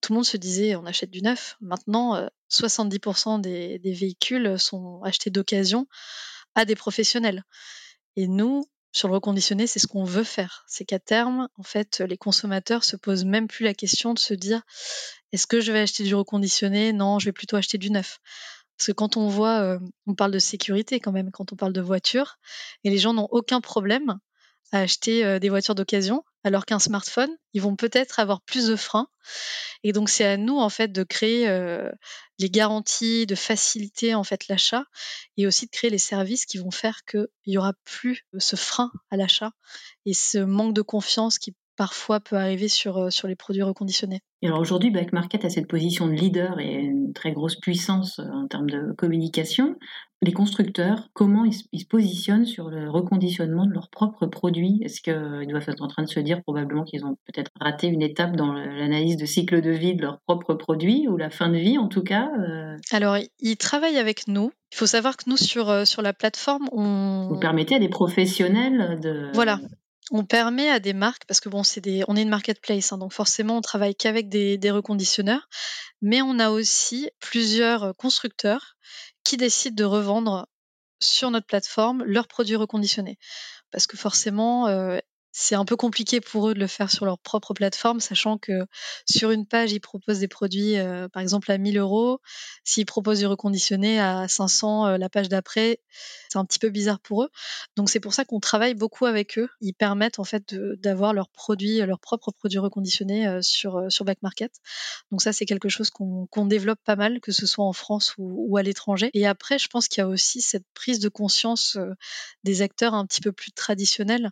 tout le monde se disait on achète du neuf. Maintenant, 70% des, des, véhicules sont achetés d'occasion à des professionnels. Et nous, sur le reconditionné, c'est ce qu'on veut faire. C'est qu'à terme, en fait, les consommateurs se posent même plus la question de se dire est-ce que je vais acheter du reconditionné? Non, je vais plutôt acheter du neuf. Parce que quand on voit, euh, on parle de sécurité quand même, quand on parle de voiture, et les gens n'ont aucun problème à acheter euh, des voitures d'occasion, alors qu'un smartphone, ils vont peut-être avoir plus de freins. Et donc c'est à nous en fait de créer euh, les garanties, de faciliter en fait l'achat et aussi de créer les services qui vont faire qu'il y aura plus ce frein à l'achat et ce manque de confiance qui parfois peut arriver sur, euh, sur les produits reconditionnés. Et alors aujourd'hui, Back Market a cette position de leader et une très grosse puissance euh, en termes de communication. Les constructeurs, comment ils, ils se positionnent sur le reconditionnement de leurs propres produits? Est-ce qu'ils doivent être en train de se dire probablement qu'ils ont peut-être raté une étape dans l'analyse de cycle de vie de leurs propres produits ou la fin de vie en tout cas euh... Alors, ils travaillent avec nous. Il faut savoir que nous, sur, sur la plateforme, on... Vous permettez à des professionnels de... Voilà, on permet à des marques, parce que bon, c'est des, on est une marketplace, hein, donc forcément on travaille qu'avec des, des, reconditionneurs, mais on a aussi plusieurs constructeurs qui décident de revendre sur notre plateforme leurs produits reconditionnés. Parce que forcément, euh, c'est un peu compliqué pour eux de le faire sur leur propre plateforme, sachant que sur une page, ils proposent des produits, euh, par exemple, à 1000 euros. S'ils proposent du reconditionné à 500 euh, la page d'après, c'est un petit peu bizarre pour eux. Donc c'est pour ça qu'on travaille beaucoup avec eux. Ils permettent en fait d'avoir leurs produits, leurs propres produits reconditionnés euh, sur, sur Back Market. Donc ça, c'est quelque chose qu'on qu développe pas mal, que ce soit en France ou, à l'étranger. Et après, je pense qu'il y a aussi cette prise de conscience des acteurs un petit peu plus traditionnels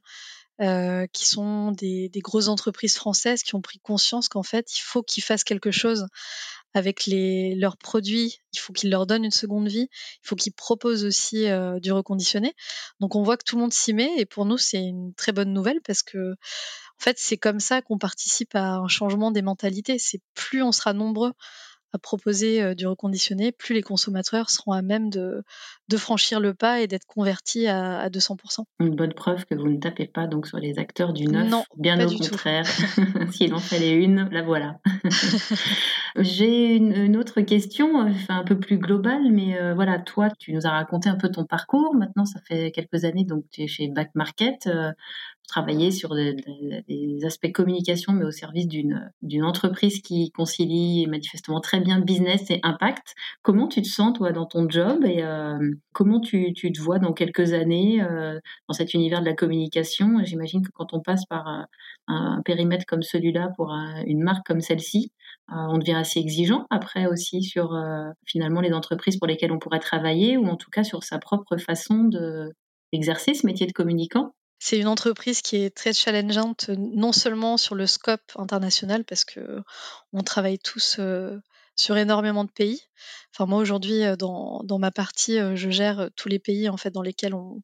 qui sont des, des, grosses entreprises françaises qui ont pris conscience qu'en fait, il faut qu'ils fassent quelque chose avec les, leurs produits. Il faut qu'ils leur donnent une seconde vie. Il faut qu'ils proposent aussi euh, du reconditionné. Donc on voit que tout le monde s'y met et pour nous c'est une très bonne nouvelle parce que en fait c'est comme ça qu'on participe à un changement des mentalités. C'est plus on sera nombreux à proposer euh, du reconditionné, plus les consommateurs seront à même de, de franchir le pas et d'être convertis à, à 200%. Une bonne preuve que vous ne tapez pas donc sur les acteurs du neuf, non, bien au contraire. S'il en fallait une, la voilà. J'ai une, une, autre question, enfin, un peu plus globale, mais euh, voilà, toi, tu nous as raconté un peu ton parcours. Maintenant, ça fait quelques années, donc tu es chez Back Market. Euh, travailler sur des, aspects communication, mais au service d'une d'une entreprise qui concilie manifestement très bien business et impact. Comment tu te sens toi dans ton job et euh, comment tu, tu, te vois dans quelques années euh, dans cet univers de la communication? J'imagine que quand on passe par euh, un, périmètre comme celui-là pour une marque comme celle-ci, on devient assez exigeant après aussi sur finalement les entreprises pour lesquelles on pourrait travailler ou en tout cas sur sa propre façon de d'exercer ce métier de communicant. C'est une entreprise qui est très challengeante, non seulement sur le scope international, parce que on travaille tous euh, sur énormément de pays. Enfin, moi aujourd'hui, euh, dans, ma partie, euh, je gère tous les pays en fait dans lesquels on,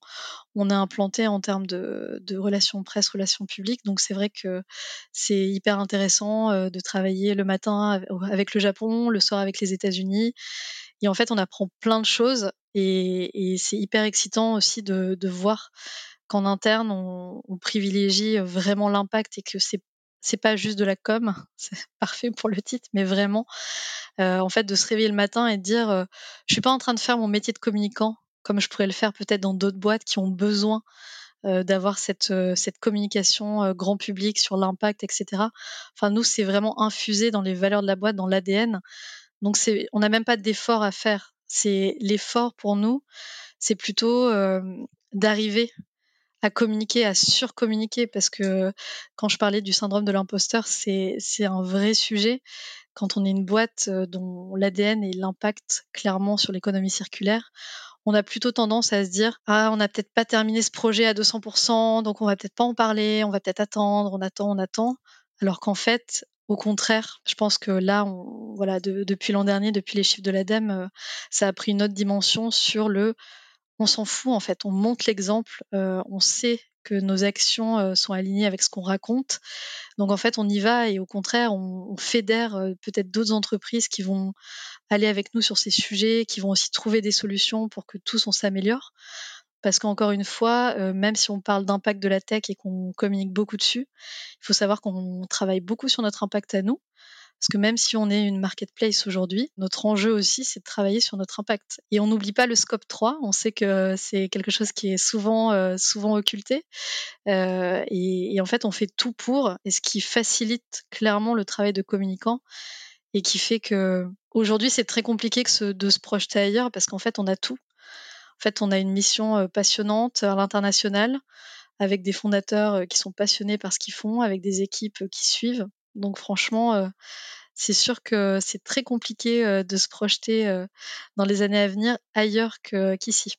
on est implanté en termes de, relations presse, relations publiques. Donc c'est vrai que c'est hyper intéressant de travailler le matin avec le Japon, le soir avec les États-Unis. Et en fait, on apprend plein de choses et, c'est hyper excitant aussi de voir qu'en interne, on, privilégie vraiment l'impact et que c'est c'est pas juste de la com, c'est parfait pour le titre, mais vraiment, euh, en fait, de se réveiller le matin et de dire, euh, je suis pas en train de faire mon métier de communicant comme je pourrais le faire peut-être dans d'autres boîtes qui ont besoin euh, d'avoir cette, euh, communication grand public sur l'impact, etc. Enfin, nous, c'est vraiment infusé dans les valeurs de la boîte, dans l'ADN. Donc, c'est, on n'a même pas d'effort à faire. C'est l'effort pour nous, c'est plutôt d'arriver à communiquer, à surcommuniquer, parce que quand je parlais du syndrome de l'imposteur, c'est, un vrai sujet. Quand on est une boîte euh, dont l'ADN et l'impact clairement sur l'économie circulaire, on a plutôt tendance à se dire ah on n'a peut-être pas terminé ce projet à 200%, donc on va peut-être pas en parler, on va peut-être attendre, on attend, on attend, alors qu'en fait au contraire, je pense que là, on, voilà, de, depuis l'an dernier, depuis les chiffres de l'ADEME, euh, ça a pris une autre dimension sur le on s'en fout en fait, on montre l'exemple, euh, on sait que nos actions euh, sont alignées avec ce qu'on raconte. Donc en fait, on y va et au contraire, on, fédère euh, peut-être d'autres entreprises qui vont aller avec nous sur ces sujets, qui vont aussi trouver des solutions pour que tous on s'améliore. Parce qu'encore une fois, même si on parle d'impact de la tech et qu'on communique beaucoup dessus, il faut savoir qu'on travaille beaucoup sur notre impact à nous. Parce que même si on est une marketplace aujourd'hui, notre enjeu aussi, c'est de travailler sur notre impact. Et on n'oublie pas le scope 3. On sait que c'est quelque chose qui est souvent, euh, souvent occulté. Euh, et, en fait, on fait tout pour, et ce qui facilite clairement le travail de communicant et qui fait que aujourd'hui, c'est très compliqué de se projeter ailleurs parce qu'en fait, on a tout. En fait, on a une mission euh, passionnante à l'international avec des fondateurs qui sont passionnés par ce qu'ils font, avec des équipes qui suivent. Donc franchement, euh, c'est sûr que c'est très compliqué euh, de se projeter euh, dans les années à venir ailleurs qu'ici.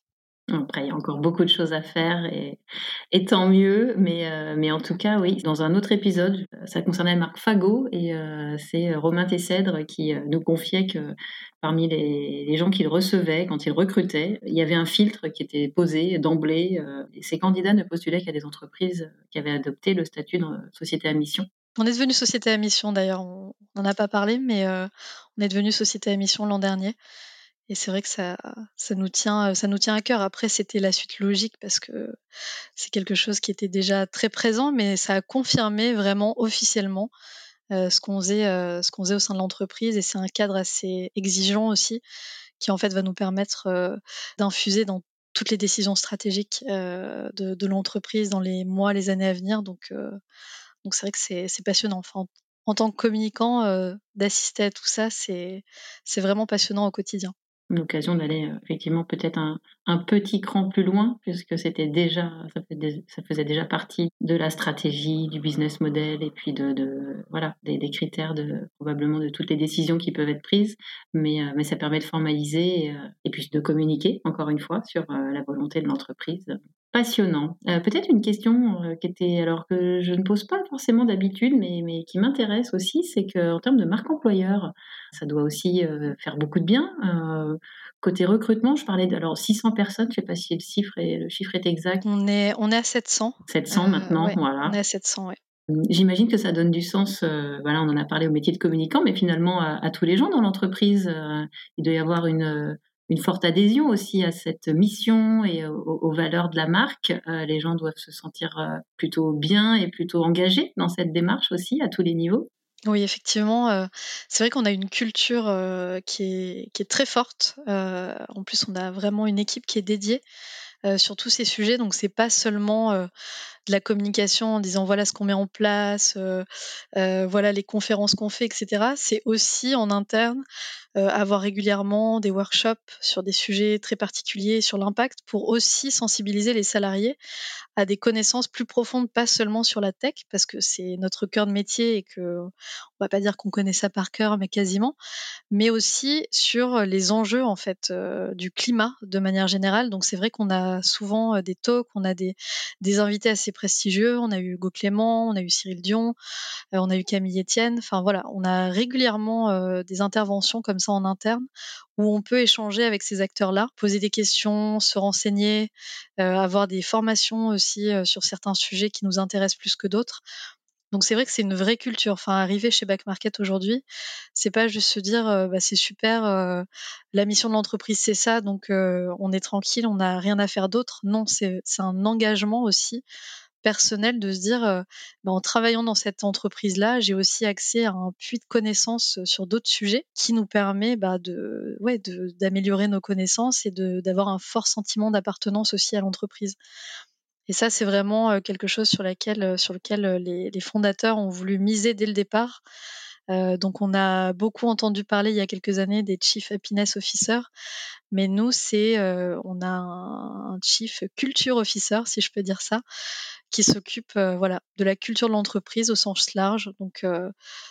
Après, il y a encore beaucoup de choses à faire et, tant mieux. Mais, en tout cas, oui, dans un autre épisode, ça concernait Marc Fagot et c'est Romain Tessèdre qui nous confiait que parmi les, les gens qu'il recevait quand il recrutait, il y avait un filtre qui était posé d'emblée et ces candidats ne postulaient qu'à des entreprises qui avaient adopté le statut de société à mission. On est devenu société à mission d'ailleurs, on n'en a pas parlé, mais euh, on est devenu société à mission l'an dernier. Et c'est vrai que ça, ça, nous tient, à cœur. Après, c'était la suite logique parce que c'est quelque chose qui était déjà très présent, mais ça a confirmé vraiment officiellement euh, ce qu'on faisait, euh, au sein de l'entreprise. Et c'est un cadre assez exigeant aussi, qui en fait va nous permettre euh, d'infuser dans toutes les décisions stratégiques euh, de, de l'entreprise dans les mois, les années à venir. Donc euh, donc c'est vrai que c'est passionnant. Enfin, en, tant que communicant, euh, d'assister à tout ça, c'est vraiment passionnant au quotidien. L'occasion d'aller euh, effectivement peut-être un, petit cran plus loin, puisque c'était déjà, ça faisait, déjà partie de la stratégie, du business model et puis de, voilà, des, critères probablement de toutes les décisions qui peuvent être prises. Mais, euh, ça permet de formaliser et, et, puis de communiquer encore une fois sur la volonté de l'entreprise Passionnant. Euh, peut-être une question euh, qui était alors que je ne pose pas forcément d'habitude, mais, mais qui m'intéresse aussi, c'est qu'en termes de marque employeur, ça doit aussi euh, faire beaucoup de bien. côté recrutement, je parlais de alors 600 personnes, je ne sais pas si le chiffre est, le chiffre est exact. On est, on est à 700. 700 maintenant, voilà. On est à 700, oui. J'imagine que ça donne du sens, voilà, on en a parlé au métier de communicant, mais finalement à, à tous les gens dans l'entreprise. il doit y avoir une, une forte adhésion aussi à cette mission et aux, valeurs de la marque. Euh, les gens doivent se sentir euh, plutôt bien et plutôt engagés dans cette démarche aussi à tous les niveaux. Oui, effectivement, euh, c'est vrai qu'on a une culture qui, est, qui, est, très forte. en plus, on a vraiment une équipe qui est dédiée sur tous ces sujets. Donc, c'est pas seulement de la communication en disant voilà ce qu'on met en place, voilà les conférences qu'on fait, etc. C'est aussi en interne euh, avoir régulièrement des workshops sur des sujets très particuliers sur l'impact pour aussi sensibiliser les salariés à des connaissances plus profondes, pas seulement sur la tech, parce que c'est notre cœur de métier et que on va pas dire qu'on connaît ça par cœur, mais quasiment, mais aussi sur les enjeux en fait euh, du climat de manière générale. Donc c'est vrai qu'on a souvent euh, des talks, on a des, des invités assez prestigieux, on a eu Hugo Clément, on a eu Cyril Dion, on a eu Camille Etienne. Enfin voilà, on a régulièrement des interventions comme ça en interne où on peut échanger avec ces acteurs-là, poser des questions, se renseigner, euh, avoir des formations aussi euh, sur certains sujets qui nous intéressent plus que d'autres. Donc c'est vrai que c'est une vraie culture. Enfin, arriver chez Back Market aujourd'hui, c'est pas juste se dire euh, bah, c'est super, la mission de l'entreprise c'est ça, donc on est tranquille, on n'a rien à faire d'autre. Non, c'est un engagement aussi personnel de se dire, euh, bah, en travaillant dans cette entreprise-là, j'ai aussi accès à un puits de connaissances euh, sur d'autres sujets qui nous permet bah, de, d'améliorer nos connaissances et d'avoir un fort sentiment d'appartenance aussi à l'entreprise. Et ça, c'est vraiment euh, quelque chose sur, laquelle, lequel les, fondateurs ont voulu miser dès le départ. Euh, donc, on a beaucoup entendu parler il y a quelques années des Chief Happiness Officer, mais nous, c'est, euh, on a un, Chief Culture Officer, si je peux dire ça, qui s'occupe euh, voilà, de la culture de l'entreprise au sens large, donc euh,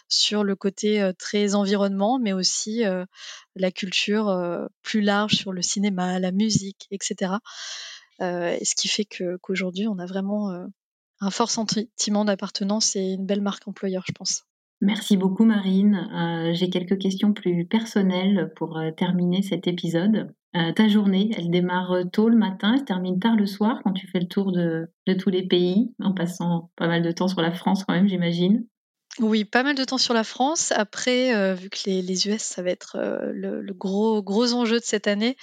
sur le côté très environnement, mais aussi la culture plus large sur le cinéma, la musique, etc. et ce qui fait qu'aujourd'hui, on a vraiment un fort sentiment d'appartenance et une belle marque employeur, je pense. Merci beaucoup Marine. J'ai quelques questions plus personnelles pour terminer cet épisode. Euh, ta journée, elle démarre euh, tôt le matin, elle se termine tard le soir quand tu fais le tour de, tous les pays, en passant pas mal de temps sur la France quand même, j'imagine? Oui, pas mal de temps sur la France. Après, euh, vu que les, US, ça va être le, gros, gros enjeu de cette année,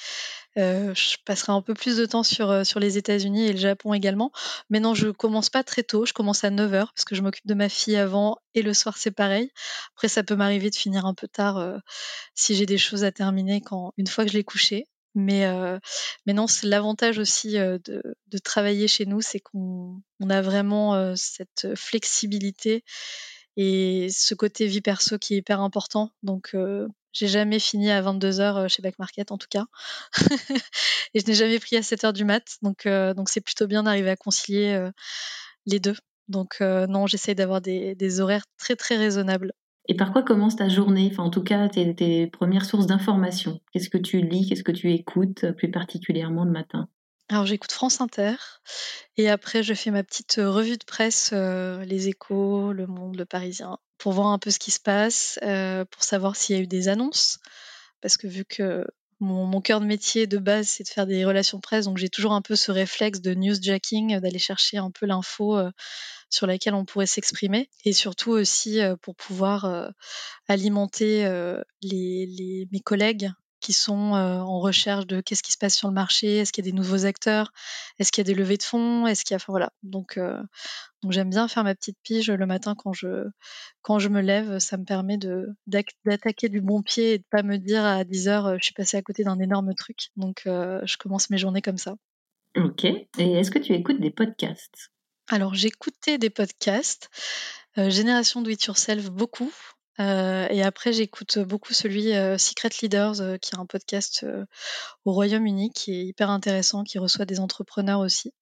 je passerai un peu plus de temps sur, sur les États-Unis et le Japon également. Mais non, je commence pas très tôt, je commence à 9h parce que je m'occupe de ma fille avant et le soir c'est pareil. Après, ça peut m'arriver de finir un peu tard si j'ai des choses à terminer quand, une fois que je l'ai couché. Mais, euh, mais non, c'est l'avantage aussi euh, de, de, travailler chez nous, c'est qu'on on a vraiment euh, cette flexibilité et ce côté vie perso qui est hyper important. Donc, euh, j'ai jamais fini à 22 heures chez Back Market en tout cas, et je n'ai jamais pris à 7 heures du mat. Donc, donc c'est plutôt bien d'arriver à concilier les deux. Donc, non, j'essaye d'avoir des, horaires très très raisonnables. Et par quoi commence ta journée? Enfin, en tout cas, tes, premières sources d'information. Qu'est-ce que tu lis? Qu'est-ce que tu écoutes plus particulièrement le matin? Alors j'écoute France Inter et après je fais ma petite euh, revue de presse, euh, les échos, le monde, le parisien, pour voir un peu ce qui se passe, euh, pour savoir s'il y a eu des annonces. Parce que vu que mon, cœur de métier de base c'est de faire des relations presse, donc j'ai toujours un peu ce réflexe de newsjacking, d'aller chercher un peu l'info sur laquelle on pourrait s'exprimer et surtout aussi pour pouvoir alimenter mes collègues qui sont en recherche de qu'est-ce qui se passe sur le marché, est-ce qu'il y a des nouveaux acteurs, est-ce qu'il y a des levées de fonds, est-ce qu'il y a, enfin voilà. Donc, donc j'aime bien faire ma petite pige le matin quand je quand je me lève, ça me permet de d'attaquer du bon pied et de pas me dire à 10 heures je suis passé à côté d'un énorme truc. Donc je commence mes journées comme ça. Ok. Et est-ce que tu écoutes des podcasts? Alors j'écoutais des podcasts, euh, Génération Do It Yourself beaucoup, euh, et après j'écoute beaucoup celui euh, Secret Leaders, qui est un podcast au Royaume-Uni qui est hyper intéressant, qui reçoit des entrepreneurs aussi.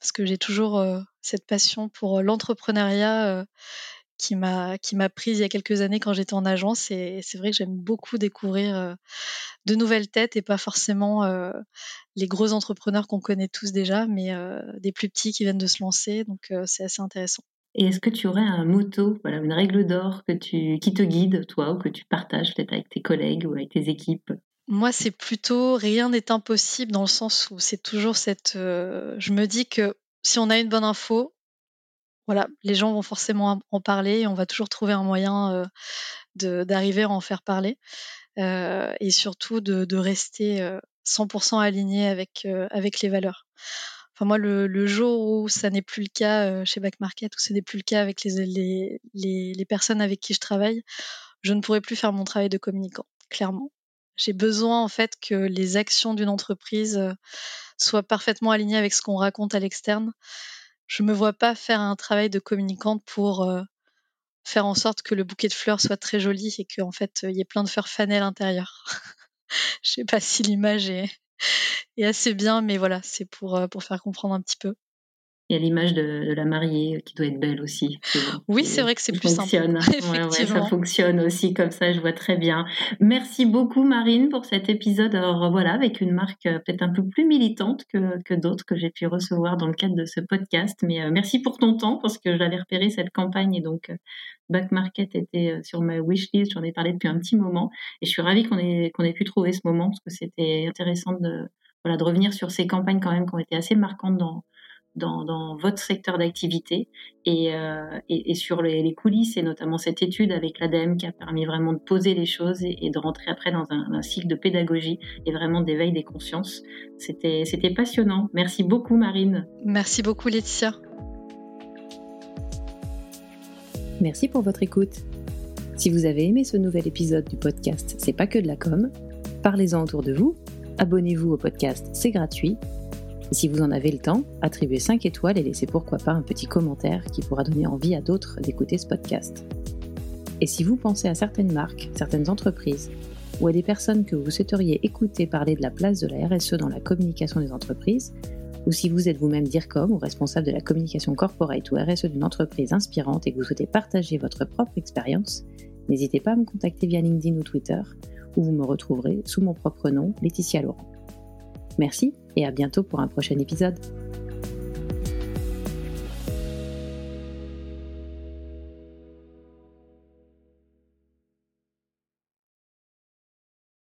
Parce que j'ai toujours cette passion pour l'entrepreneuriat qui m'a prise il y a quelques années quand j'étais en agence et c'est vrai que j'aime beaucoup découvrir euh, de nouvelles têtes et pas forcément euh, les gros entrepreneurs qu'on connaît tous déjà, mais euh, des plus petits qui viennent de se lancer. Donc c'est assez intéressant. Et est-ce que tu aurais un motto, voilà, une règle d'or qui te guide, toi, ou que tu partages peut-être avec tes collègues ou avec tes équipes? Moi, c'est plutôt rien n'est impossible dans le sens où c'est toujours cette. je me dis que si on a une bonne info, voilà, les gens vont forcément en parler et on va toujours trouver un moyen d'arriver à en faire parler et surtout de, rester 100% aligné avec les valeurs. Enfin, moi, le, jour où ça n'est plus le cas chez Back Market, où ce n'est plus le cas avec les, les, les, personnes avec qui je travaille, je ne pourrai plus faire mon travail de communicant, clairement. J'ai besoin en fait que les actions d'une entreprise soient parfaitement alignées avec ce qu'on raconte à l'externe je me vois pas faire un travail de communicante pour euh, faire en sorte que le bouquet de fleurs soit très joli et qu'en fait il y ait plein de fleurs fanées à l'intérieur. je sais pas si l'image est, est, assez bien, mais voilà, c'est pour, euh, pour faire comprendre un petit peu. Il y a l'image de, la mariée qui doit être belle aussi. Oui, c'est vrai que c'est plus simple. ça fonctionne aussi comme ça, je vois très bien. Merci beaucoup Marine pour cet épisode. Alors voilà, avec une marque euh, peut-être un peu plus militante que, que d'autres que j'ai pu recevoir dans le cadre de ce podcast. Mais euh, merci pour ton temps parce que j'avais repéré cette campagne et donc euh, Back Market était sur ma wishlist. J'en ai parlé depuis un petit moment et je suis ravie qu'on ait, qu'on ait pu trouver ce moment parce que c'était intéressant de, voilà, de revenir sur ces campagnes quand même qui ont été assez marquantes dans dans, votre secteur d'activité et, euh, sur les, coulisses et notamment cette étude avec l'ADEME qui a permis vraiment de poser les choses et, de rentrer après dans un, cycle de pédagogie et vraiment d'éveil des consciences. C'était passionnant. Merci beaucoup Marine. Merci beaucoup Laetitia. Merci pour votre écoute. Si vous avez aimé ce nouvel épisode du podcast C'est pas que de la com, parlez-en autour de vous, abonnez-vous au podcast, c'est gratuit si vous en avez le temps, attribuez 5 étoiles et laissez pourquoi pas un petit commentaire qui pourra donner envie à d'autres d'écouter ce podcast. Et si vous pensez à certaines marques, certaines entreprises, ou à des personnes que vous souhaiteriez écouter parler de la place de la RSE dans la communication des entreprises, ou si vous êtes vous-même DIRCOM ou responsable de la communication corporate ou RSE d'une entreprise inspirante et que vous souhaitez partager votre propre expérience, n'hésitez pas à me contacter via LinkedIn ou Twitter, où vous me retrouverez sous mon propre nom, Laetitia Laurent. Merci et à bientôt pour un prochain épisode.